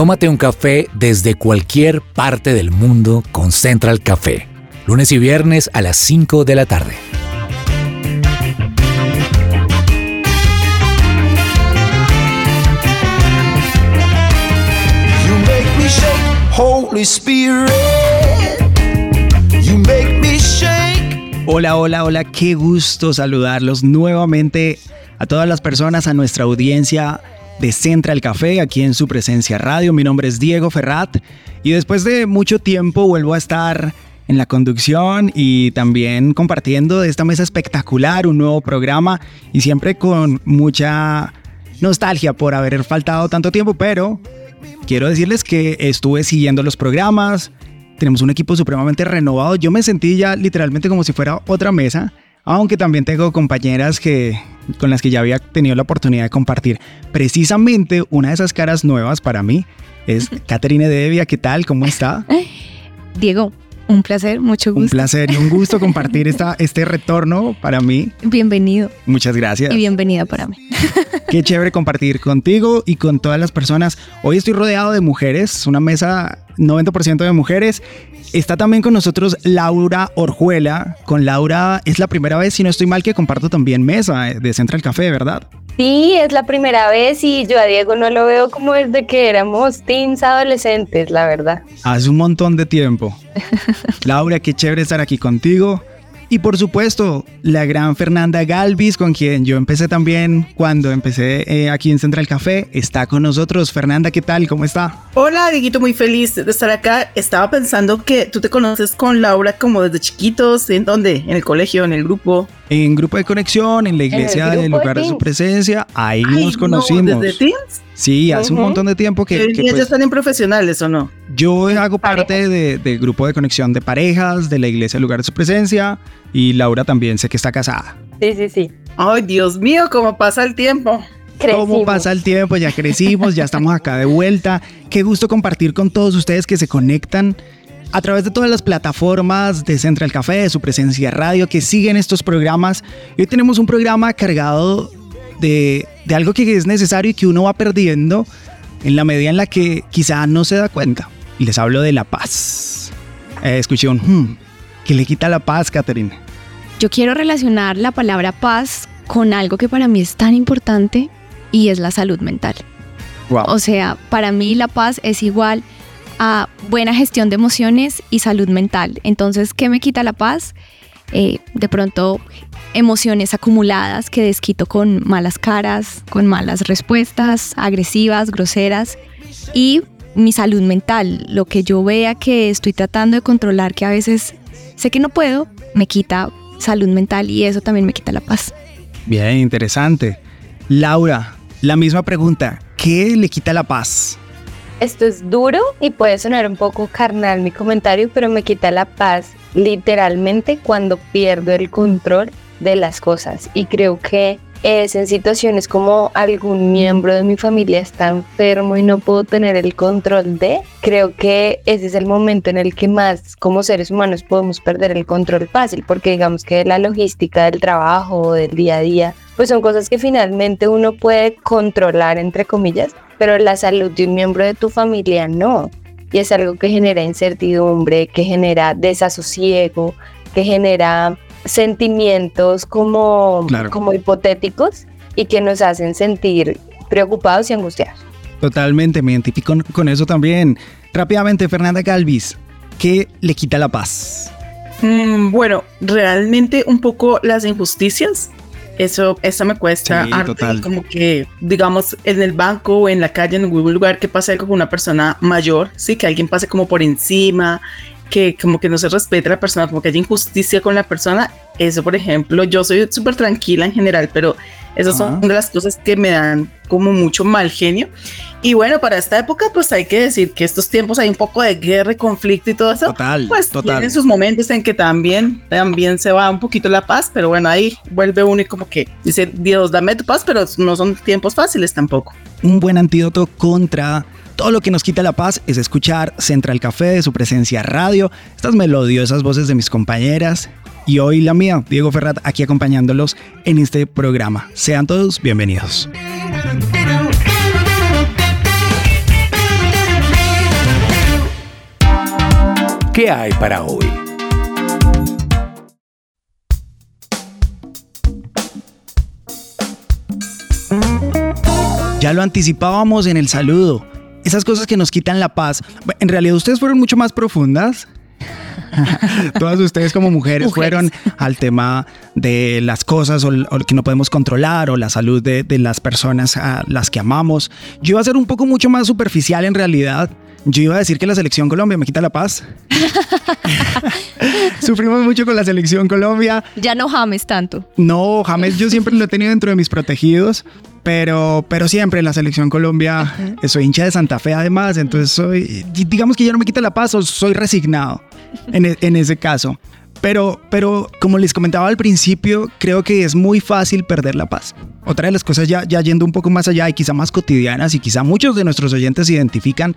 Tómate un café desde cualquier parte del mundo con Central Café. Lunes y viernes a las 5 de la tarde. Hola, hola, hola, qué gusto saludarlos nuevamente a todas las personas, a nuestra audiencia de Central Café, aquí en su presencia radio. Mi nombre es Diego Ferrat y después de mucho tiempo vuelvo a estar en la conducción y también compartiendo esta mesa espectacular, un nuevo programa y siempre con mucha nostalgia por haber faltado tanto tiempo, pero quiero decirles que estuve siguiendo los programas, tenemos un equipo supremamente renovado, yo me sentí ya literalmente como si fuera otra mesa, aunque también tengo compañeras que con las que ya había tenido la oportunidad de compartir. Precisamente una de esas caras nuevas para mí es Caterine Devia. ¿Qué tal? ¿Cómo está? Diego, un placer, mucho gusto. Un placer y un gusto compartir esta, este retorno para mí. Bienvenido. Muchas gracias. Y bienvenida para mí. Qué chévere compartir contigo y con todas las personas. Hoy estoy rodeado de mujeres, una mesa 90% de mujeres. Está también con nosotros Laura Orjuela. Con Laura es la primera vez, si no estoy mal, que comparto también mesa de Central Café, ¿verdad? Sí, es la primera vez y yo a Diego no lo veo como desde que éramos teens adolescentes, la verdad. Hace un montón de tiempo. Laura, qué chévere estar aquí contigo. Y por supuesto, la gran Fernanda Galvis, con quien yo empecé también cuando empecé eh, aquí en Central Café, está con nosotros. Fernanda, ¿qué tal? ¿Cómo está? Hola, Dieguito, muy feliz de estar acá. Estaba pensando que tú te conoces con Laura como desde chiquitos. ¿En dónde? ¿En el colegio? ¿En el grupo? En grupo de conexión, en la iglesia del lugar de, su presencia. Ahí nos conocimos. ¿Desde teens? Sí, hace un montón de tiempo que... ¿Y ellos pues, están en profesionales o no? Yo hago parte del grupo de conexión de parejas, de la iglesia lugar de su presencia, y Laura también sé que está casada. Sí, sí, sí. Ay, Dios mío, cómo pasa el tiempo. ¿Cómo pasa el tiempo? Ya crecimos, ya estamos acá de vuelta. Qué gusto compartir con todos ustedes que se conectan a través de todas las plataformas de Central Café, de su presencia radio, que siguen estos programas. Hoy tenemos un programa cargado de, algo que es necesario y que uno va perdiendo en la medida en la que quizá no se da cuenta. Y les hablo de la paz. Eh, escuché un hmm, que le quita la paz, Catherine. Yo quiero relacionar la palabra paz con algo que para mí es tan importante y es la salud mental. O sea, para mí la paz es igual a buena gestión de emociones y salud mental. Entonces, ¿qué me quita la paz? Eh, de pronto emociones acumuladas que desquito con malas caras, con malas respuestas, agresivas, groseras y mi salud mental, lo que yo vea que estoy tratando de controlar, que a veces sé que no puedo, me quita salud mental y eso también me quita la paz. Bien, interesante. Laura, la misma pregunta, ¿qué le quita la paz? Esto es duro y puede sonar un poco carnal mi comentario, pero me quita la paz literalmente cuando pierdo el control de las cosas. Y creo que es en situaciones como algún miembro de mi familia está enfermo y no puedo tener el control de, creo que ese es el momento en el que más como seres humanos podemos perder el control fácil, porque digamos que la logística del trabajo, del día a día, pues son cosas que finalmente uno puede controlar, entre comillas, pero la salud de un miembro de tu familia no. Y es algo que genera incertidumbre, que genera desasosiego, que genera sentimientos como, como hipotéticos y que nos hacen sentir preocupados y angustiados. Totalmente, me identifico con, eso también. Rápidamente, Fernanda Galvis, ¿qué le quita la paz? Mm, bueno, realmente un poco las injusticias. Eso, eso me cuesta como que, digamos, en el banco o en la calle, en algún lugar que pase algo con una persona mayor, sí, que alguien pase como por encima que como que no se respete a la persona, como que hay injusticia con la persona. Eso, por ejemplo, yo soy súper tranquila en general, pero esas son de las cosas que me dan como mucho mal genio. Y bueno, para esta época, pues hay que decir que estos tiempos hay un poco de guerra y conflicto y todo eso. Total, pues total. tienen sus momentos en que también, también se va un poquito la paz, pero bueno, ahí vuelve uno y como que dice, Dios, dame tu paz, pero no son tiempos fáciles tampoco. Un buen antídoto contra todo lo que nos quita la paz es escuchar Central Café de su presencia radio, estas melodiosas voces de mis compañeras y hoy la mía, Diego Ferrat, aquí acompañándolos en este programa. Sean todos bienvenidos. ¿Qué hay para hoy? Ya lo anticipábamos en el saludo. Esas cosas que nos quitan la paz. En realidad ustedes fueron mucho más profundas. Todas ustedes como mujeres, fueron al tema de las cosas o, que no podemos controlar o la salud de, de, las personas a las que amamos. Yo iba a ser un poco mucho más superficial en realidad. Yo iba a decir que la selección Colombia me quita la paz. Sufrimos mucho con la selección Colombia. Ya no James tanto. No, James yo siempre lo he tenido dentro de mis protegidos. Pero, pero siempre en la selección Colombia soy hincha de Santa Fe además, entonces soy, digamos que ya no me quita la paz o soy resignado en, e, en ese caso. Pero, pero como les comentaba al principio, creo que es muy fácil perder la paz. Otra de las cosas ya, ya yendo un poco más allá y quizá más cotidianas y quizá muchos de nuestros oyentes se identifican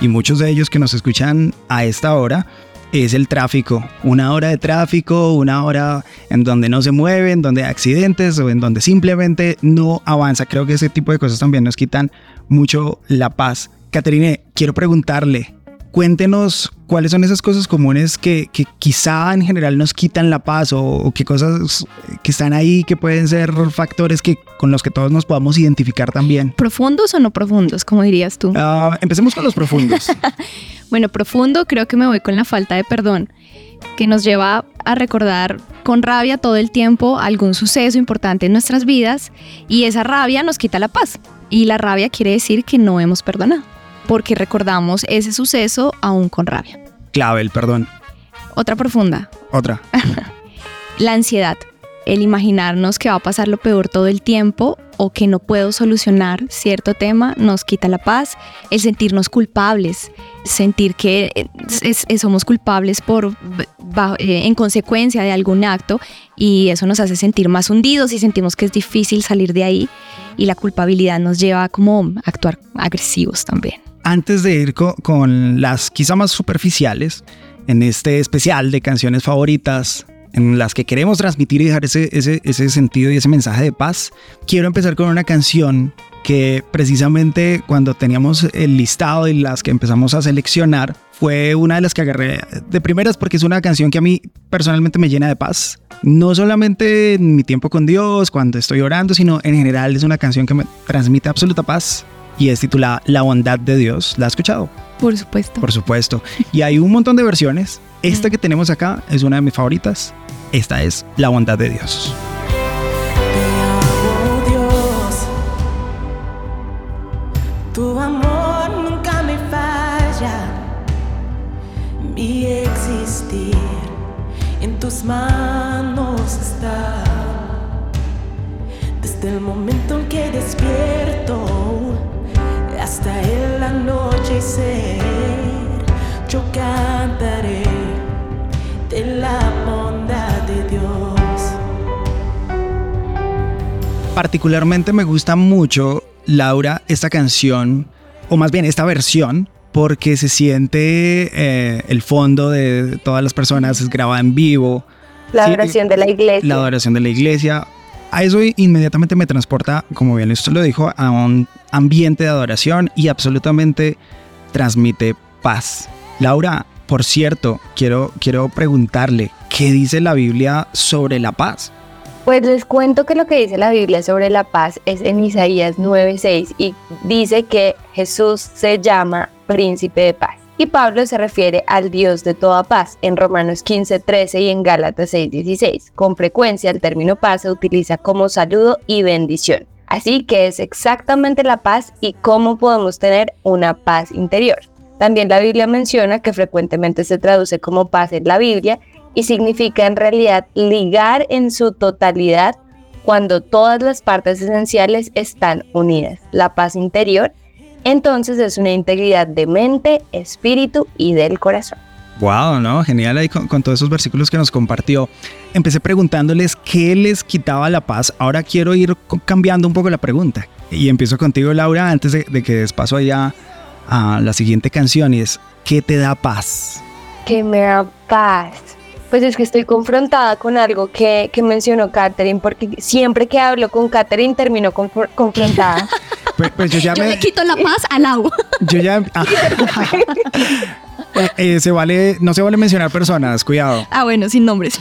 y muchos de ellos que nos escuchan a esta hora, es el tráfico. Una hora de tráfico, una hora en donde no se mueve, en donde hay accidentes o en donde simplemente no avanza. Creo que ese tipo de cosas también nos quitan mucho la paz. Caterine, quiero preguntarle, cuéntenos cuáles son esas cosas comunes que, quizá en general nos quitan la paz o, qué cosas que están ahí que pueden ser factores que, con los que todos nos podamos identificar también. ¿Profundos o no profundos, como dirías tú? Ah, empecemos con los profundos. bueno, profundo creo que me voy con la falta de perdón, que nos lleva a recordar con rabia todo el tiempo algún suceso importante en nuestras vidas y esa rabia nos quita la paz. Y la rabia quiere decir que no hemos perdonado porque recordamos ese suceso aún con rabia. Clave, el perdón. Otra profunda. Otra. la ansiedad. El imaginarnos que va a pasar lo peor todo el tiempo o que no puedo solucionar cierto tema nos quita la paz. El sentirnos culpables, sentir que somos culpables por eh, en consecuencia de algún acto y eso nos hace sentir más hundidos y sentimos que es difícil salir de ahí y la culpabilidad nos lleva a como actuar agresivos también antes de ir con, las quizá más superficiales, en este especial de canciones favoritas, en las que queremos transmitir y dejar ese, ese, ese sentido y ese mensaje de paz, quiero empezar con una canción que precisamente cuando teníamos el listado y las que empezamos a seleccionar, fue una de las que agarré de primeras porque es una canción que a mí personalmente me llena de paz. No solamente en mi tiempo con Dios, cuando estoy orando, sino en general es una canción que me transmite absoluta paz y es titulada La bondad de Dios. ¿La has escuchado? Por supuesto. Por supuesto. Y hay un montón de versiones. Esta que tenemos acá es una de mis favoritas. Esta es La bondad de Dios. Te Dios. Tu amor nunca me falla. Mi existir en tus manos está. Desde el momento en que despierto hasta el anochecer, yo cantaré de la bondad de Dios. Particularmente me gusta mucho, Laura, esta canción, o más bien esta versión, porque se siente eh, el fondo de todas las personas, es grabada en vivo. La adoración de la iglesia. La adoración de la iglesia a eso inmediatamente me transporta, como bien esto lo dijo, a un ambiente de adoración y absolutamente transmite paz. Laura, por cierto, quiero, quiero preguntarle, ¿qué dice la Biblia sobre la paz? Pues les cuento que lo que dice la Biblia sobre la paz es en Isaías 9:6 y dice que Jesús se llama príncipe de paz. Y Pablo se refiere al Dios de toda paz en Romanos 15:13 y en Gálatas 6:16. Con frecuencia el término paz se utiliza como saludo y bendición. Así que es exactamente la paz y cómo podemos tener una paz interior. También la Biblia menciona que frecuentemente se traduce como paz en la Biblia y significa en realidad ligar en su totalidad cuando todas las partes esenciales están unidas. La paz interior entonces es una integridad de mente, espíritu y del corazón. Wow, ¿no? Genial ahí con, todos esos versículos que nos compartió. Empecé preguntándoles qué les quitaba la paz. Ahora quiero ir cambiando un poco la pregunta. Y empiezo contigo, Laura, antes de, que despaso allá a la siguiente canción. Y es, ¿qué te da paz? ¿Qué me da paz? Pues es que estoy confrontada con algo que, mencionó Katherine, porque siempre que hablo con Katherine termino confrontada. Pues, pues, yo ya me... le quito la paz al agua. Yo ya... Eh, se vale, no se vale mencionar personas, cuidado. Ah, bueno, sin nombres.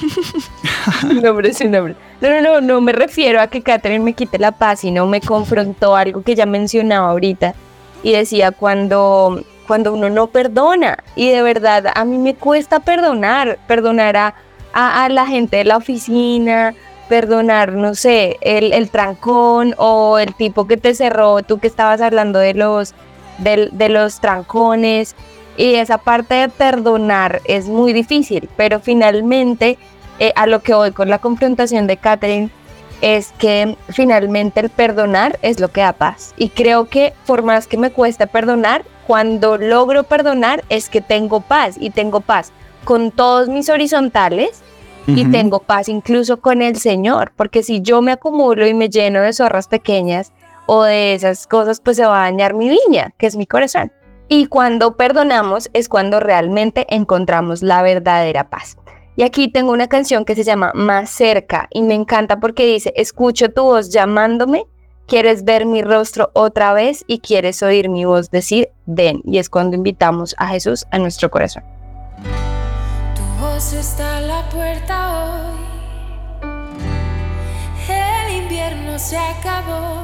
sin nombres, sin nombres. No, no, no, no me refiero a que Catherine me quite la paz, sino me confrontó algo que ya mencionaba ahorita. Y decía cuando, cuando uno no perdona. Y de verdad, a mí me cuesta perdonar, perdonar a, a, la gente de la oficina, perdonar, no sé, el, el, trancón o el tipo que te cerró, tú que estabas hablando de los, de, de los trancones y esa parte de perdonar es muy difícil, pero finalmente eh, a lo que voy con la confrontación de Catherine es que finalmente el perdonar es lo que da paz. Y creo que por más que me cueste perdonar, cuando logro perdonar es que tengo paz y tengo paz con todos mis horizontales y tengo paz incluso con el Señor, porque si yo me acumulo y me lleno de zorras pequeñas o de esas cosas, pues se va a dañar mi viña, que es mi corazón. Y cuando perdonamos es cuando realmente encontramos la verdadera paz. Y aquí tengo una canción que se llama Más cerca y me encanta porque dice, escucho tu voz llamándome, quieres ver mi rostro otra vez y quieres oír mi voz decir, ven. Y es cuando invitamos a Jesús a nuestro corazón. Está la puerta hoy. El invierno se acabó.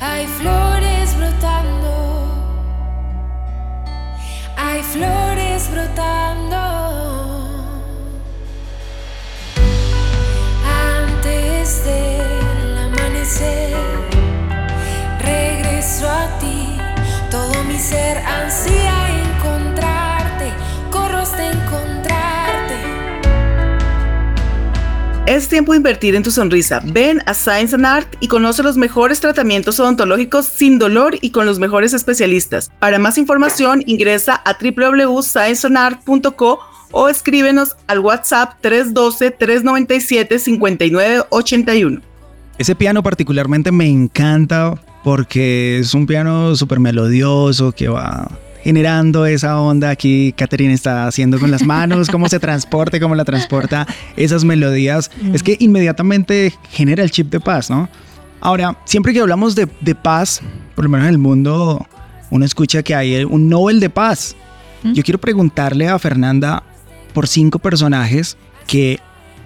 Hay flores brotando hay flores brotando. Antes del amanecer, regreso a ti, todo mi ser ansía Es tiempo de invertir en tu sonrisa. Ven a Science and Art y conoce los mejores tratamientos odontológicos sin dolor y con los mejores especialistas. Para más información ingresa a www.scienceandart.co o escríbenos al WhatsApp 312-397-5981. Ese piano particularmente me encanta porque es un piano súper melodioso que va generando esa onda aquí Catherine está haciendo con las manos, cómo se transporte, cómo la transporta esas melodías. Es que inmediatamente genera el chip de paz, ¿no? Ahora, siempre que hablamos de, de paz, por lo menos en el mundo, uno escucha que hay un Nobel de paz. Yo quiero preguntarle a Fernanda por cinco personajes que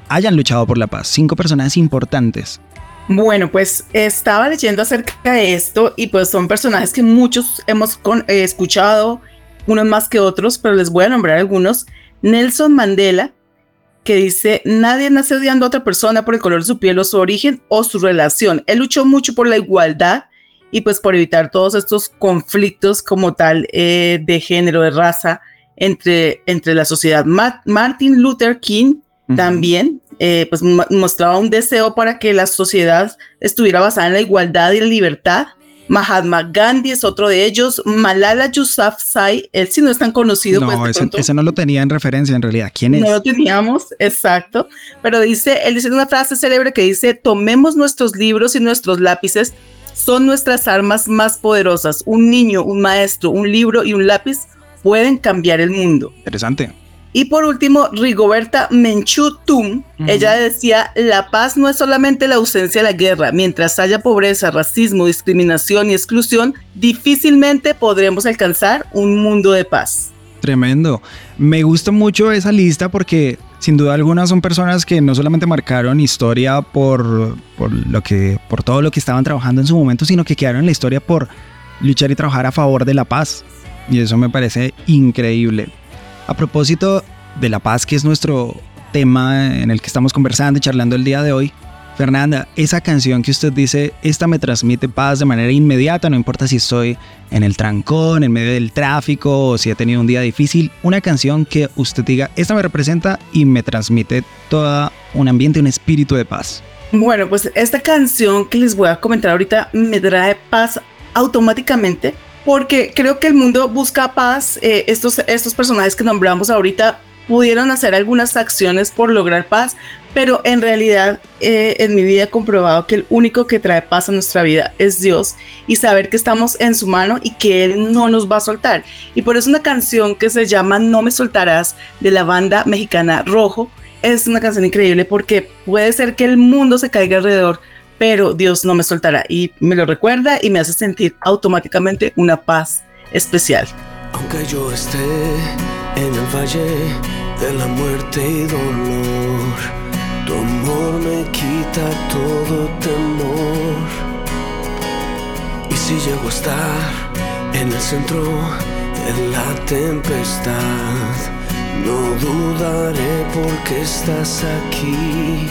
hayan luchado por la paz, cinco personajes importantes. Bueno, pues estaba leyendo acerca de esto y pues son personajes que muchos hemos eh, escuchado, unos más que otros, pero les voy a nombrar algunos. Nelson Mandela, que dice, nadie nace odiando a otra persona por el color de su piel o su origen o su relación. Él luchó mucho por la igualdad y pues por evitar todos estos conflictos como tal eh, de género, de raza entre, entre la sociedad. Martin Luther King también eh, pues mostraba un deseo para que la sociedad estuviera basada en la igualdad y la libertad. Mahatma Gandhi es otro de ellos. Malala Yousafzai, él sí no es tan conocido. No, pues, ese, no lo tenía en referencia en realidad. ¿Quién es? No lo teníamos, exacto. Pero dice, él dice una frase célebre que dice, tomemos nuestros libros y nuestros lápices, son nuestras armas más poderosas. Un niño, un maestro, un libro y un lápiz pueden cambiar el mundo. Interesante. Y por último, Rigoberta Menchú Tum, ella decía, la paz no es solamente la ausencia de la guerra, mientras haya pobreza, racismo, discriminación y exclusión, difícilmente podremos alcanzar un mundo de paz. Tremendo. Me gusta mucho esa lista porque sin duda alguna son personas que no solamente marcaron historia por, por, lo que, por todo lo que estaban trabajando en su momento, sino que quedaron en la historia por luchar y trabajar a favor de la paz. Y eso me parece increíble. A propósito de la paz, que es nuestro tema en el que estamos conversando y charlando el día de hoy, Fernanda, esa canción que usted dice, esta me transmite paz de manera inmediata, no importa si estoy en el trancón, en medio del tráfico o si he tenido un día difícil, una canción que usted diga, esta me representa y me transmite todo un ambiente, un espíritu de paz. Bueno, pues esta canción que les voy a comentar ahorita me trae paz automáticamente porque creo que el mundo busca paz. Eh, estos, estos personajes que nombramos ahorita pudieron hacer algunas acciones por lograr paz, pero en realidad eh, en mi vida he comprobado que el único que trae paz a nuestra vida es Dios y saber que estamos en su mano y que Él no nos va a soltar. Y por eso una canción que se llama No me soltarás de la banda mexicana Rojo es una canción increíble porque puede ser que el mundo se caiga alrededor, pero Dios no me soltará y me lo recuerda y me hace sentir automáticamente una paz especial. Aunque yo esté en el valle de la muerte y dolor, tu amor me quita todo temor. Y si llego a estar en el centro de la tempestad, no dudaré porque estás aquí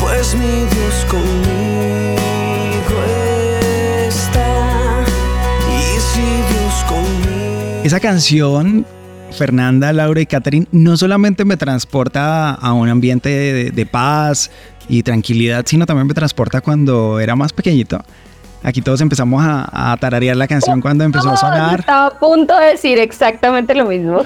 pues. Esa canción Fernanda, Laura y Catherine no solamente me transporta a un ambiente de, de, paz y tranquilidad, sino también me transporta cuando era más pequeñito. Aquí todos empezamos a, a tararear la canción cuando empezó a sonar. Estaba a punto de decir exactamente lo mismo.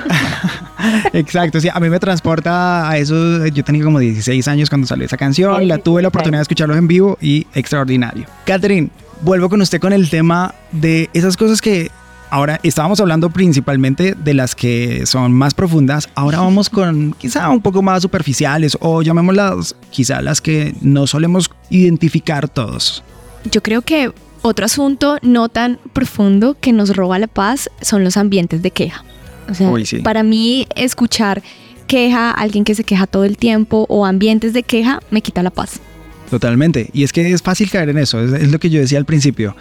Exacto, sí, a mí me transporta a eso. Yo tenía como 16 años cuando salió esa canción, la tuve la oportunidad de escucharlo en vivo y extraordinario. Catherine, vuelvo con usted con el tema de esas cosas que Ahora estábamos hablando principalmente de las que son más profundas. Ahora vamos con quizá un poco más superficiales o llamémoslas quizá las que no solemos identificar todos. Yo creo que otro asunto no tan profundo que nos roba la paz son los ambientes de queja. O sea, para mí escuchar queja, alguien que se queja todo el tiempo o ambientes de queja me quita la paz. Totalmente. Y es que es fácil caer en eso. Es, lo que yo decía al principio.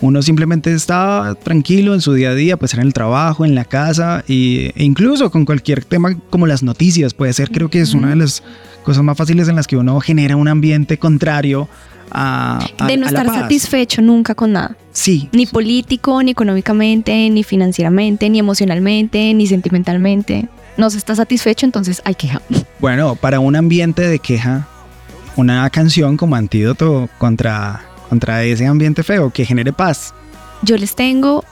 Uno simplemente está tranquilo en su día a día, puede ser en el trabajo, en la casa e incluso con cualquier tema como las noticias. Puede ser, creo que es una de las cosas más fáciles en las que uno genera un ambiente contrario de no estar satisfecho nunca con nada. Sí. Ni político, ni económicamente, ni financieramente, ni emocionalmente, ni sentimentalmente. No se está satisfecho, entonces hay queja. Bueno, para un ambiente de queja, una canción como antídoto contra, contra ese ambiente feo que genere paz. Yo les tengo,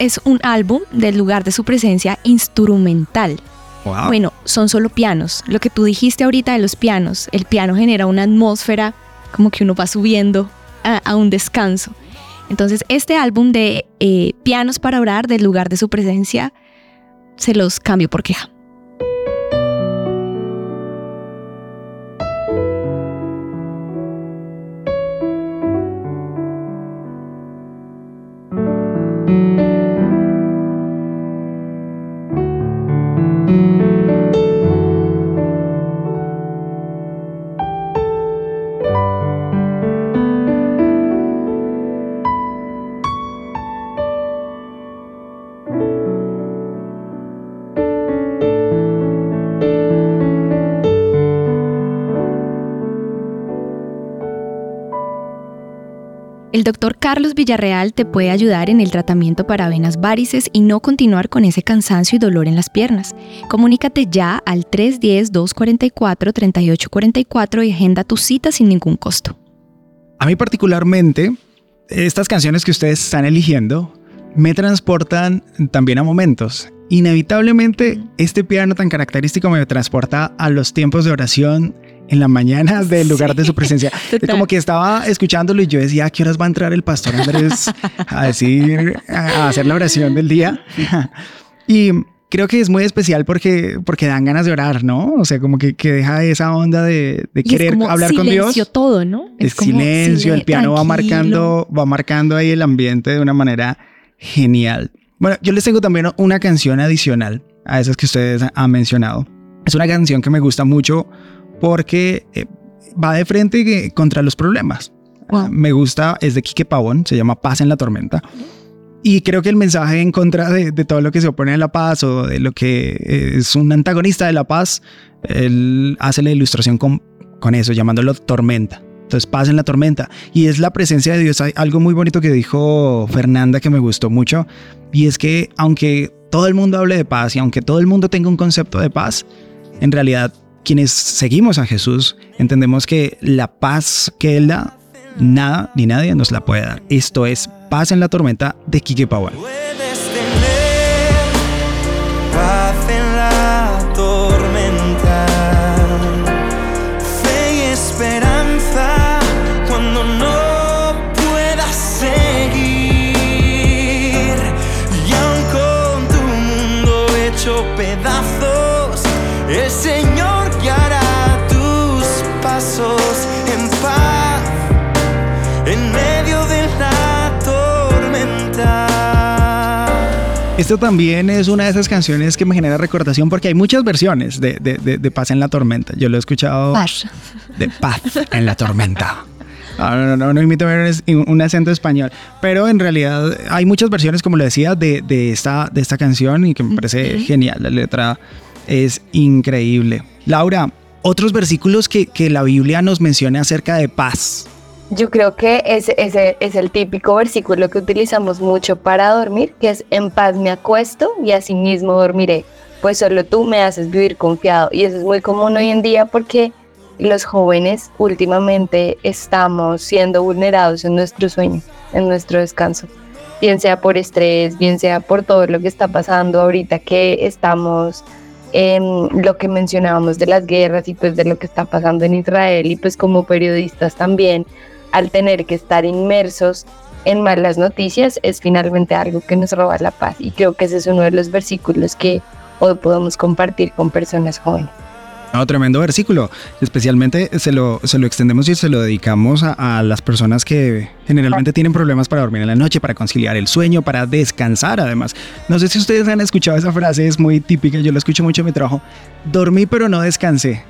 es un álbum del lugar de su presencia instrumental. Bueno, son solo pianos. Lo que tú dijiste ahorita de los pianos, el piano genera una atmósfera como que uno va subiendo a, un descanso. Entonces, este álbum de eh, Pianos para Orar, del lugar de su presencia, se los cambio por queja. El doctor Carlos Villarreal te puede ayudar en el tratamiento para venas varices y no continuar con ese cansancio y dolor en las piernas. Comunícate ya al 310-244-3844 y agenda tu cita sin ningún costo. A mí particularmente, estas canciones que ustedes están eligiendo me transportan también a momentos. Inevitablemente, este piano tan característico me transporta a los tiempos de oración en la mañana del lugar de su presencia. Como que estaba escuchándolo y yo decía, ¿a qué horas va a entrar el pastor Andrés a decir, a hacer la oración del día? y creo que es muy especial porque, porque dan ganas de orar, ¿no? O sea, como que, que deja esa onda de, de querer hablar con Dios. Silencio todo, ¿no? Es, silencio, el piano va marcando, va marcando ahí el ambiente de una manera genial. Bueno, yo les tengo también una canción adicional a esas que ustedes han mencionado. Es una canción que me gusta mucho porque eh, va de frente contra los problemas. Me gusta, es de Quique Pavón, se llama Paz en la Tormenta. Y creo que el mensaje en contra de, todo lo que se opone a la paz o de lo que es un antagonista de la paz, él hace la ilustración con, con eso, llamándolo tormenta. Entonces, paz en la tormenta. Y es la presencia de Dios. Hay algo muy bonito que dijo Fernanda que me gustó mucho. Y es que aunque todo el mundo hable de paz y aunque todo el mundo tenga un concepto de paz, en realidad quienes seguimos a Jesús entendemos que la paz que Él da, nada ni nadie nos la puede dar. Esto es Paz en la Tormenta de Kike Powell. Esto también es una de esas canciones que me genera recordación porque hay muchas versiones de, de, Paz en la Tormenta. Yo lo he escuchado. Paz. De Paz en la Tormenta. No, no, no, no imito un acento español. Pero en realidad hay muchas versiones, como le decía, de, de, esta, de esta canción y que me parece genial. La letra es increíble. Laura, otros versículos que, que la Biblia nos menciona acerca de paz. Yo creo que ese, ese, es el típico versículo que utilizamos mucho para dormir, que es en paz me acuesto y asimismo dormiré, pues solo tú me haces vivir confiado. Y eso es muy común hoy en día porque los jóvenes últimamente estamos siendo vulnerados en nuestro sueño, en nuestro descanso, bien sea por estrés, bien sea por todo lo que está pasando ahorita que estamos en lo que mencionábamos de las guerras y pues de lo que está pasando en Israel y pues como periodistas también al tener que estar inmersos en malas noticias es finalmente algo que nos roba la paz. Y creo que ese es uno de los versículos que hoy podemos compartir con personas jóvenes. No, tremendo versículo. Especialmente se lo, se lo extendemos y se lo dedicamos a, las personas que generalmente tienen problemas para dormir en la noche, para conciliar el sueño, para descansar además. No sé si ustedes han escuchado esa frase, es muy típica, yo la escucho mucho en mi trabajo. Dormí pero no descansé.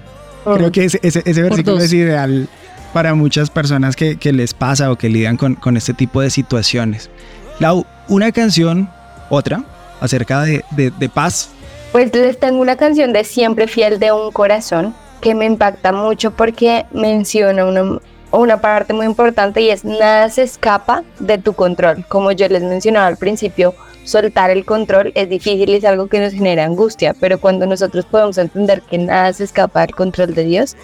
Creo que ese, ese, ese versículo es ideal para muchas personas que, les pasa o que lidian con, este tipo de situaciones. Lau, una canción, otra, acerca de, paz. Pues les tengo una canción de Siempre Fiel de un Corazón que me impacta mucho porque menciona una, una parte muy importante y es nada se escapa de tu control. Como yo les mencionaba al principio, soltar el control es difícil y es algo que nos genera angustia, pero cuando nosotros podemos entender que nada se escapa del control de Dios,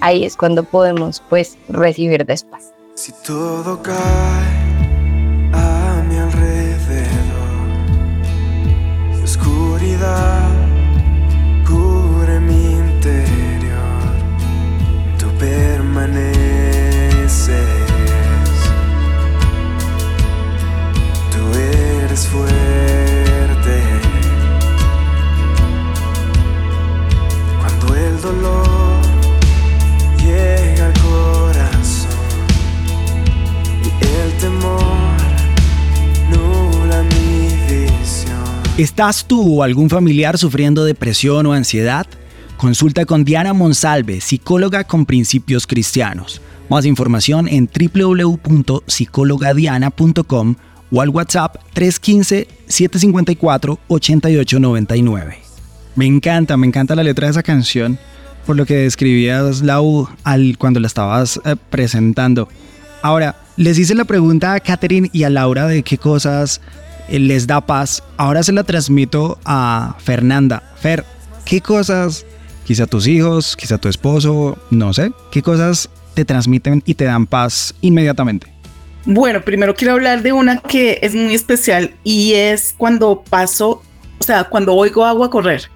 ahí es cuando podemos pues recibir después. Si todo cae ¿Estás tú o algún familiar sufriendo depresión o ansiedad? Consulta con Diana Monsalve, psicóloga con principios cristianos. Más información en www.psicologadiana.com o al WhatsApp 315-754-8899. Me encanta, me encanta la letra de esa canción, por lo que describías, Lau, al, cuando la estabas eh, presentando. Ahora, les hice la pregunta a Catherine y a Laura de qué cosas les da paz. Ahora se la transmito a Fernanda. Fer, ¿qué cosas, quizá tus hijos, quizá tu esposo, no sé, qué cosas te transmiten y te dan paz inmediatamente? Bueno, primero quiero hablar de una que es muy especial y es cuando paso, o sea, cuando oigo agua correr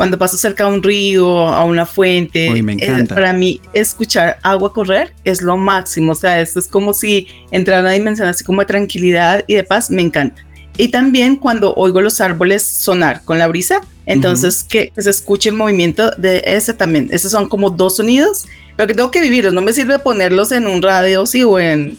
cuando paso cerca a un río, a una fuente, me encanta. para mí escuchar agua correr es lo máximo, o sea, esto es como si entrara a una dimensión así como de tranquilidad y de paz, me encanta. Y también cuando oigo los árboles sonar con la brisa, entonces que se escuche el movimiento de ese también. Esos son como dos sonidos pero que tengo que vivirlos. No me sirve ponerlos en un radio, sí, o en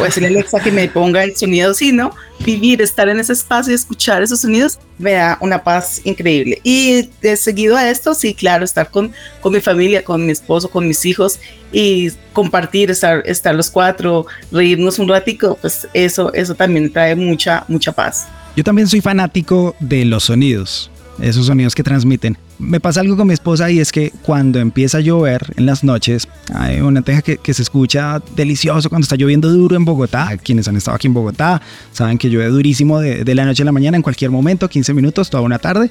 o decirle a Alexa que me ponga el sonido, sino vivir, estar en ese espacio y escuchar esos sonidos me da una paz increíble. Y de seguido a esto, sí, claro, estar con, con mi familia, con mi esposo, con mis hijos y compartir, estar, estar los cuatro, reírnos un ratico, pues eso, eso también trae mucha, mucha paz. Yo también soy fanático de los sonidos esos sonidos que transmiten. Me pasa algo con mi esposa y es que cuando empieza a llover en las noches, hay una teja que, se escucha delicioso cuando está lloviendo duro en Bogotá. Quienes han estado aquí en Bogotá saben que llueve durísimo de, de la noche a la mañana en cualquier momento, 15 minutos, toda una tarde,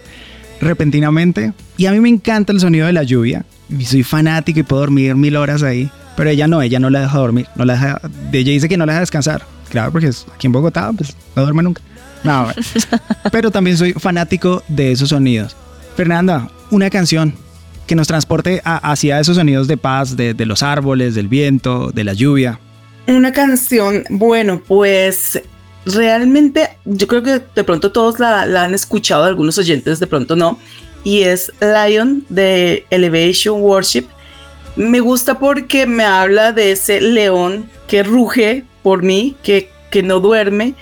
repentinamente. Y a mí me encanta el sonido de la lluvia. Y soy fanático y puedo dormir mil horas ahí. Pero ella no, ella no la deja dormir. No la deja, ella dice que no la deja descansar. Claro, porque aquí en Bogotá pues, no duerme nunca. No, pero también soy fanático de esos sonidos. Fernanda, una canción que nos transporte hacia esos sonidos de paz, de, los árboles, del viento, de la lluvia. Una canción, bueno, pues realmente yo creo que de pronto todos la, han escuchado, algunos oyentes de pronto no, y es Lion de Elevation Worship. Me gusta porque me habla de ese león que ruge por mí, que, que no duerme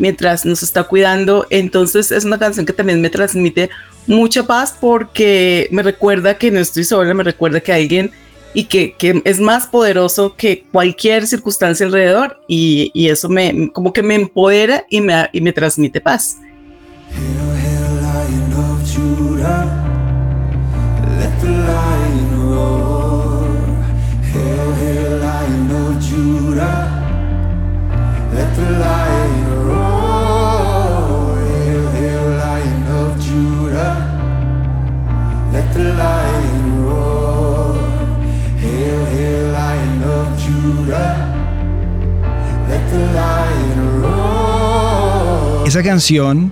mientras nos está cuidando. Entonces es una canción que también me transmite mucha paz porque me recuerda que no estoy sola, me recuerda que alguien y que, que es más poderoso que cualquier circunstancia alrededor y, y, eso me como que me empodera y me, y me transmite paz. Esa canción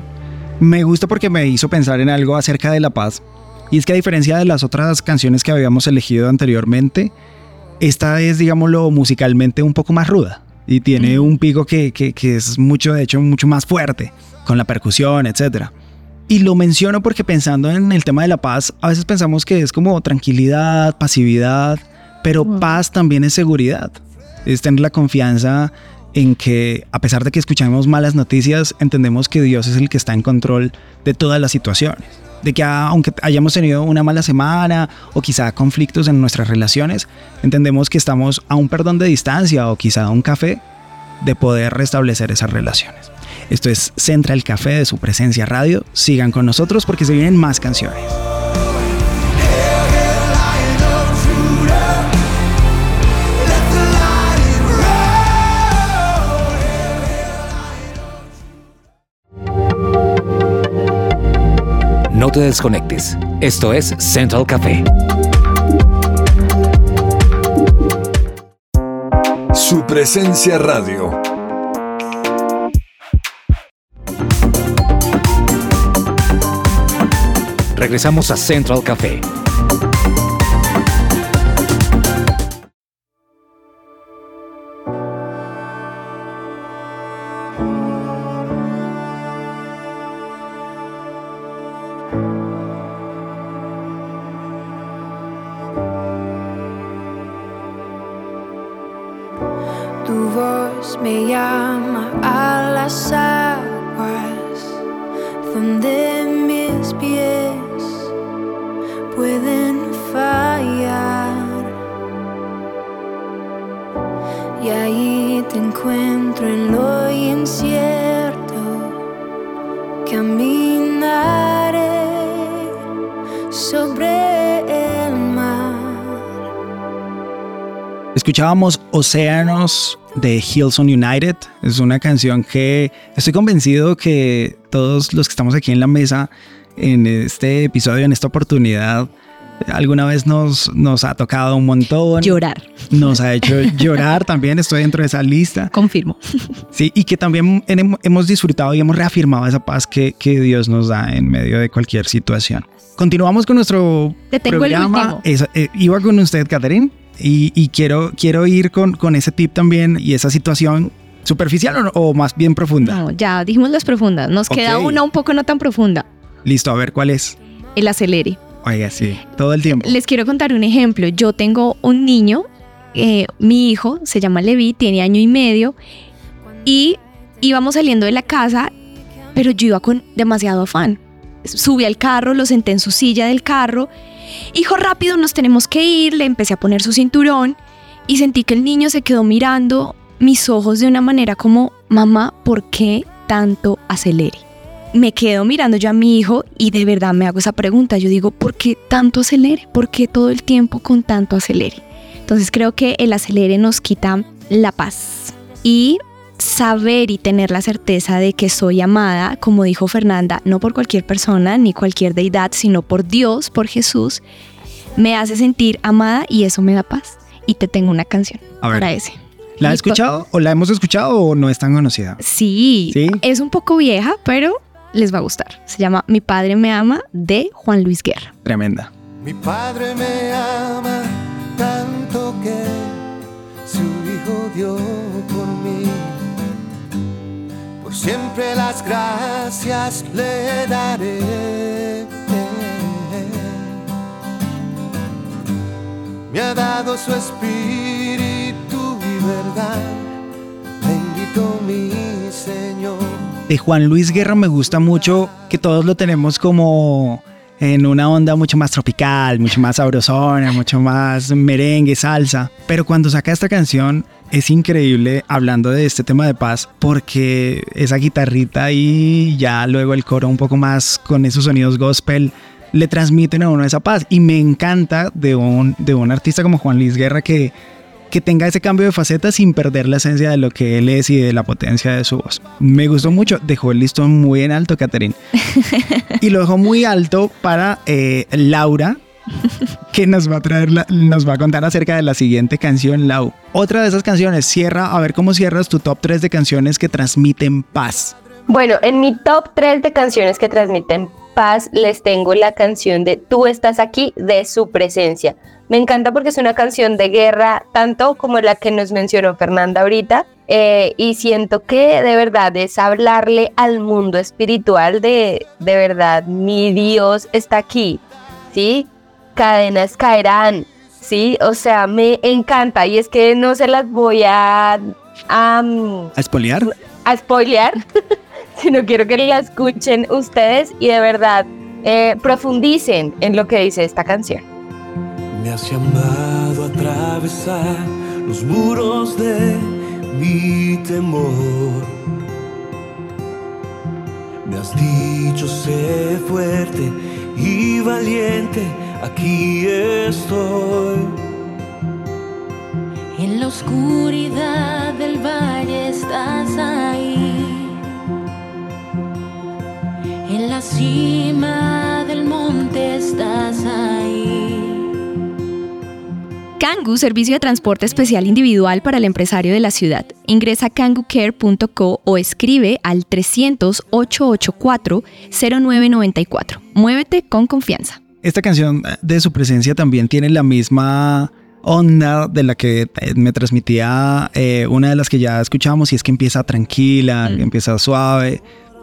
me gusta porque me hizo pensar en algo acerca de la paz. Y es que a diferencia de las otras canciones que habíamos elegido anteriormente, esta es, digámoslo, musicalmente un poco más ruda. Y tiene un pico que, que, es mucho, de hecho, mucho más fuerte, con la percusión, etc. Y lo menciono porque pensando en el tema de la paz, a veces pensamos que es como tranquilidad, pasividad, pero paz también es seguridad. Es tener la confianza en que a pesar de que escuchamos malas noticias, entendemos que Dios es el que está en control de todas las situaciones. De que aunque hayamos tenido una mala semana o quizá conflictos en nuestras relaciones, entendemos que estamos a un perdón de distancia o quizá a un café de poder restablecer esas relaciones. Esto es Central Café de su presencia radio. Sigan con nosotros porque se vienen más canciones. No te desconectes. Esto es Central Café. Su presencia radio. Regresamos a Central Café. Escuchábamos Océanos de Hillsong United. Es una canción que estoy convencido que todos los que estamos aquí en la mesa, en este episodio, en esta oportunidad, alguna vez nos, nos ha tocado un montón. Llorar. Nos ha hecho llorar también, estoy dentro de esa lista. Confirmo. Sí, y que también hemos disfrutado y hemos reafirmado esa paz que, que Dios nos da en medio de cualquier situación. Continuamos con nuestro Te tengo programa. El eh, iba con usted, Catherine. Y, quiero, quiero ir con, con ese tip también y esa situación superficial o, más bien profunda. No, ya dijimos las profundas. Nos queda una un poco no tan profunda. Listo, a ver cuál es. El acelere. Oiga, sí, todo el tiempo. Les quiero contar un ejemplo. Yo tengo un niño, eh, mi hijo se llama Levi, tiene año y medio, y íbamos saliendo de la casa, pero yo iba con demasiado afán. Subí al carro, lo senté en su silla del carro Hijo, rápido, nos tenemos que ir. Le empecé a poner su cinturón y sentí que el niño se quedó mirando mis ojos de una manera como, mamá, ¿por qué tanto acelere? Me quedo mirando yo a mi hijo y de verdad me hago esa pregunta. Yo digo, ¿por qué tanto acelere? ¿Por qué todo el tiempo con tanto acelere? Entonces creo que el acelere nos quita la paz. Y saber y tener la certeza de que soy amada, como dijo Fernanda, no por cualquier persona ni cualquier deidad, sino por Dios, por Jesús, me hace sentir amada y eso me da paz. Y te tengo una canción para ese. ¿La has escuchado o la hemos escuchado o no es tan conocida? Sí, sí, es un poco vieja, pero les va a gustar. Se llama Mi Padre me ama de Juan Luis Guerra. Tremenda. Mi Padre me ama tanto que su Hijo dio siempre las gracias le daré. Me ha dado su espíritu y verdad, bendito mi Señor. De Juan Luis Guerra me gusta mucho que todos lo tenemos como en una onda mucho más tropical, mucho más sabrosona, mucho más merengue, salsa. Pero cuando saca esta canción es increíble hablando de este tema de paz porque esa guitarrita y ya luego el coro un poco más con esos sonidos gospel le transmiten a uno esa paz. Y me encanta de un, de un artista como Juan Luis Guerra que que tenga ese cambio de faceta sin perder la esencia de lo que él es y de la potencia de su voz. Me gustó mucho, dejó el listón muy en alto, Catherine. y lo dejó muy alto para eh, Laura, que nos va a traer, nos va a contar acerca de la siguiente canción, Lau. Otra de esas canciones, cierra, a ver cómo cierras tu top 3 de canciones que transmiten paz. Bueno, en mi top 3 de canciones que transmiten paz les tengo la canción de Tú estás aquí de su presencia. Me encanta porque es una canción de guerra, tanto como la que nos mencionó Fernanda ahorita, eh, y siento que de verdad es hablarle al mundo espiritual de, de verdad, mi Dios está aquí, ¿sí? Cadenas caerán, ¿sí? O sea, me encanta y es que no se las voy a... ¿A spoilear? A spoilear, sino quiero que la escuchen ustedes y de verdad eh, profundicen en lo que dice esta canción. Me has llamado a atravesar los muros de mi temor. Me has dicho sé fuerte y valiente, aquí estoy. En la oscuridad del valle estás ahí. En la cima del monte Kangu, servicio de transporte especial individual para el empresario de la ciudad. Ingresa a kangucare.co o escribe al 300-884-0994. Muévete con confianza. Esta canción de su presencia también tiene la misma onda de la que eh, me transmitía eh, una de las que ya escuchamos y es que empieza tranquila, mm. empieza suave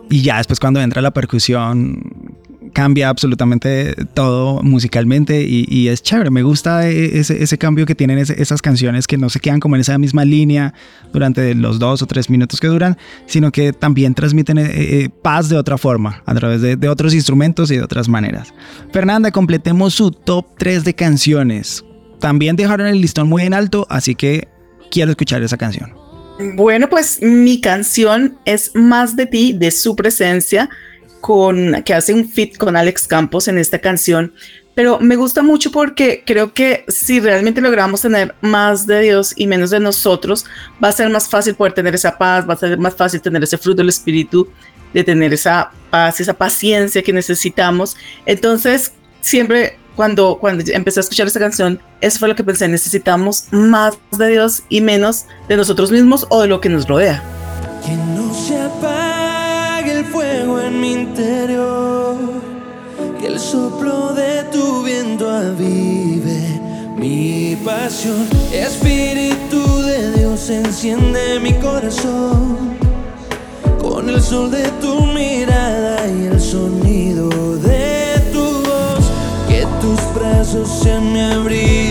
y ya después cuando entra la percusión cambia absolutamente todo musicalmente y, es chévere. Me gusta e, ese, cambio que tienen esas canciones que no se quedan como en esa misma línea durante los dos o tres minutos que duran, sino que también transmiten eh, eh, paz de otra forma, a través de, de otros instrumentos y de otras maneras. Fernanda, completemos su top 3 de canciones. También dejaron el listón muy en alto, así que quiero escuchar esa canción. Bueno, pues mi canción es Más de ti, de su presencia que hace un fit con Alex Campos en esta canción, pero me gusta mucho porque creo que si realmente logramos tener más de Dios y menos de nosotros, va a ser más fácil poder tener esa paz, va a ser más fácil tener ese fruto del Espíritu, de tener esa paz, esa paciencia que necesitamos. Entonces, siempre cuando, cuando empecé a escuchar esta canción, eso fue lo que pensé, necesitamos más de Dios y menos de nosotros mismos o de lo que nos rodea. Mi interior, el soplo de tu viento avive mi pasión. Espíritu de Dios enciende mi corazón con el sol de tu mirada y el sonido de tu voz, que tus brazos sean mi abrigo.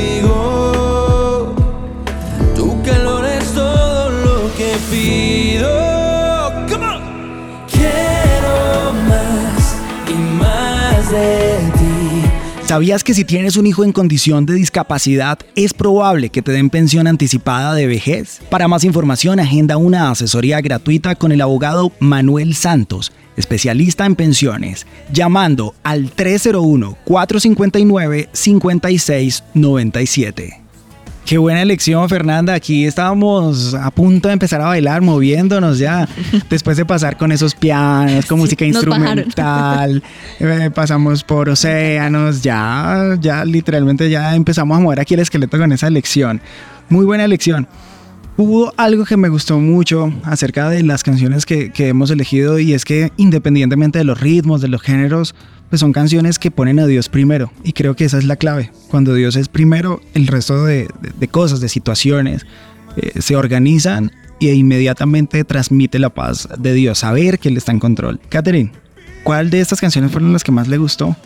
¿Sabías que si tienes un hijo en condición de discapacidad es probable que te den pensión anticipada de vejez? Para más información, agenda una asesoría gratuita con el abogado Manuel Santos, especialista en pensiones, llamando al 301-459-5697. Qué buena elección, Fernanda. Aquí estábamos a punto de empezar a bailar, moviéndonos ya. Después de pasar con esos pianos, con música instrumental, eh, pasamos por océanos, ya, ya literalmente ya empezamos a mover aquí el esqueleto con esa elección. Muy buena elección. Hubo algo que me gustó mucho acerca de las canciones que, que hemos elegido y es que independientemente de los ritmos, de los géneros, pues son canciones que ponen a Dios primero y creo que esa es la clave. Cuando Dios es primero, el resto de, cosas, de situaciones, eh, se organizan e inmediatamente transmite la paz de Dios, saber que Él está en control. Catherine, ¿cuál de estas canciones fueron las que más le gustó?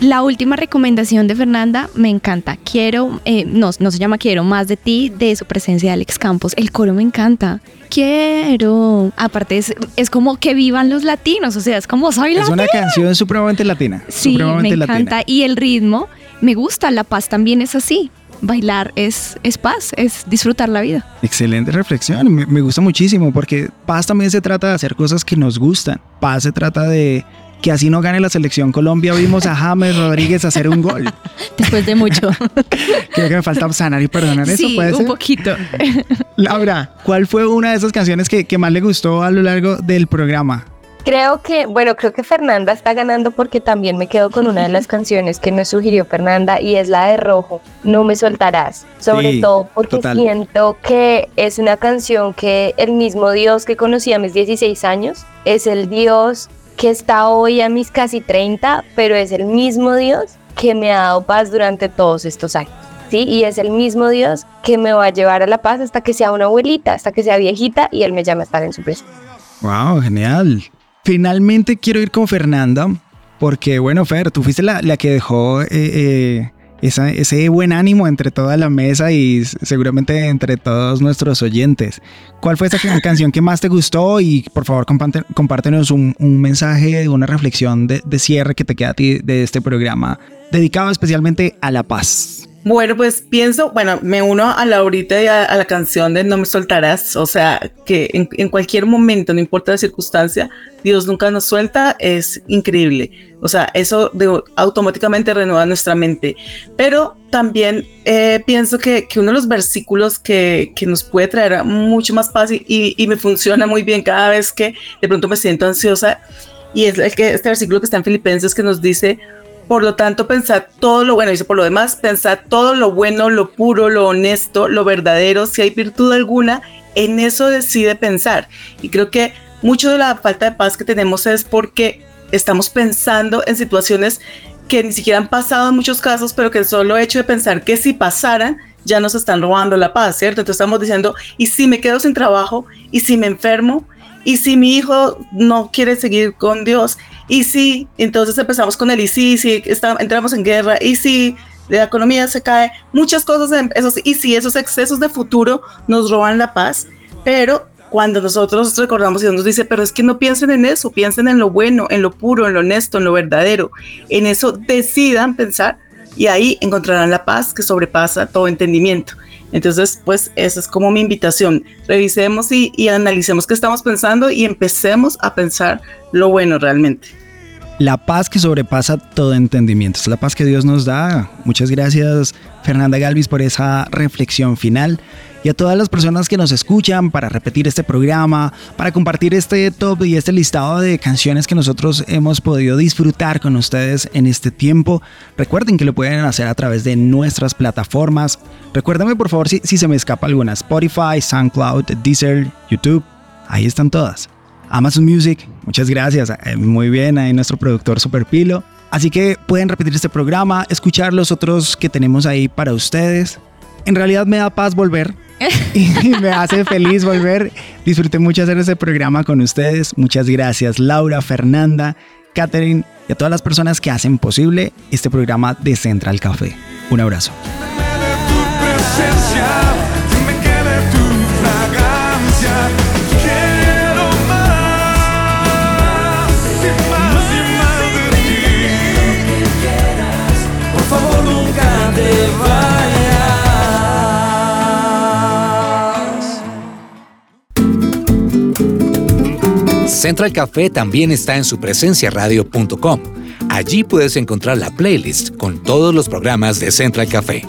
La última recomendación de Fernanda me encanta. Quiero, eh, no, no se llama Quiero, más de ti, de su presencia de Alex Campos. El coro me encanta. Quiero. Aparte, es, es como que vivan los latinos, o sea, es como soy Es una canción supremamente latina. Sí, me encanta. Y el ritmo, me gusta. La paz también es así bailar es, es paz, es disfrutar la vida. Excelente reflexión, me, me, gusta muchísimo porque paz también se trata de hacer cosas que nos gustan. Paz se trata de que así no gane la selección Colombia, vimos a James Rodríguez hacer un gol. Después de mucho. Creo que me falta sanar y perdonar eso. Sí, un poquito. Laura, ¿cuál fue una de esas canciones que, que más le gustó a lo largo del programa? Creo que, bueno, creo que Fernanda está ganando porque también me quedo con una de las canciones que nos sugirió Fernanda y es la de Rojo, No me soltarás. Sobre todo porque siento que es una canción que el mismo Dios que conocí a mis 16 años es el Dios que está hoy a mis casi 30, pero es el mismo Dios que me ha dado paz durante todos estos años. ¿sí? Y es el mismo Dios que me va a llevar a la paz hasta que sea una abuelita, hasta que sea viejita y Él me llame a estar en su presencia. ¡Wow! Genial. Finalmente quiero ir con Fernanda, porque bueno, Fer, tú fuiste la, que dejó eh, eh, ese buen ánimo entre toda la mesa y seguramente entre todos nuestros oyentes. ¿Cuál fue esa canción que más te gustó? Y por favor, compártenos un, mensaje, una reflexión de, de, cierre que te queda a ti de este programa, dedicado especialmente a la paz. Bueno, pues pienso, bueno, me uno a la ahorita y a, la canción de No me soltarás, o sea, que en, cualquier momento, no importa la circunstancia, Dios nunca nos suelta, es increíble. O sea, eso de, automáticamente renueva nuestra mente. Pero también eh, pienso que, que, uno de los versículos que, que, nos puede traer mucho más paz y, y, me funciona muy bien cada vez que de pronto me siento ansiosa, y es el que, este versículo que está en Filipenses que nos dice, por lo tanto, pensad todo lo bueno, dice por lo demás, pensad todo lo bueno, lo puro, lo honesto, lo verdadero, si hay virtud alguna, en eso decide pensar. Y creo que mucho de la falta de paz que tenemos es porque estamos pensando en situaciones que ni siquiera han pasado en muchos casos, pero que el solo hecho de pensar que si pasaran, ya nos están robando la paz, ¿cierto? Entonces estamos diciendo, ¿y si me quedo sin trabajo? ¿Y si me enfermo? ¿Y si mi hijo no quiere seguir con Dios? Y si entonces empezamos con el y si, si entramos en guerra, y si la economía se cae, muchas cosas, esos, y si esos excesos de futuro nos roban la paz, pero cuando nosotros recordamos y Dios nos dice, pero es que no piensen en eso, piensen en lo bueno, en lo puro, en lo honesto, en lo verdadero, en eso decidan pensar y ahí encontrarán la paz que sobrepasa todo entendimiento. Entonces, pues esa es como mi invitación. Revisemos y, y analicemos qué estamos pensando y empecemos a pensar lo bueno realmente la paz que sobrepasa todo entendimiento. Es la paz que Dios nos da. Muchas gracias Fernanda Galvis por esa reflexión final. Y a todas las personas que nos escuchan para repetir este programa, para compartir este top y este listado de canciones que nosotros hemos podido disfrutar con ustedes en este tiempo, recuerden que lo pueden hacer a través de nuestras plataformas. Recuérdame por favor si, si se me escapa alguna. Spotify, SoundCloud, Deezer, YouTube. Ahí están todas. Amazon Music, muchas gracias. Eh, muy bien, ahí nuestro productor Super Pilo. Así que pueden repetir este programa, escuchar los otros que tenemos ahí para ustedes. En realidad me da paz volver y me hace feliz volver. Disfruté mucho hacer este programa con ustedes. Muchas gracias Laura, Fernanda, Catherine y a todas las personas que hacen posible este programa de Central Café. Un abrazo. Central Café también está en su presencia radio.com. Allí puedes encontrar la playlist con todos los programas de Central Café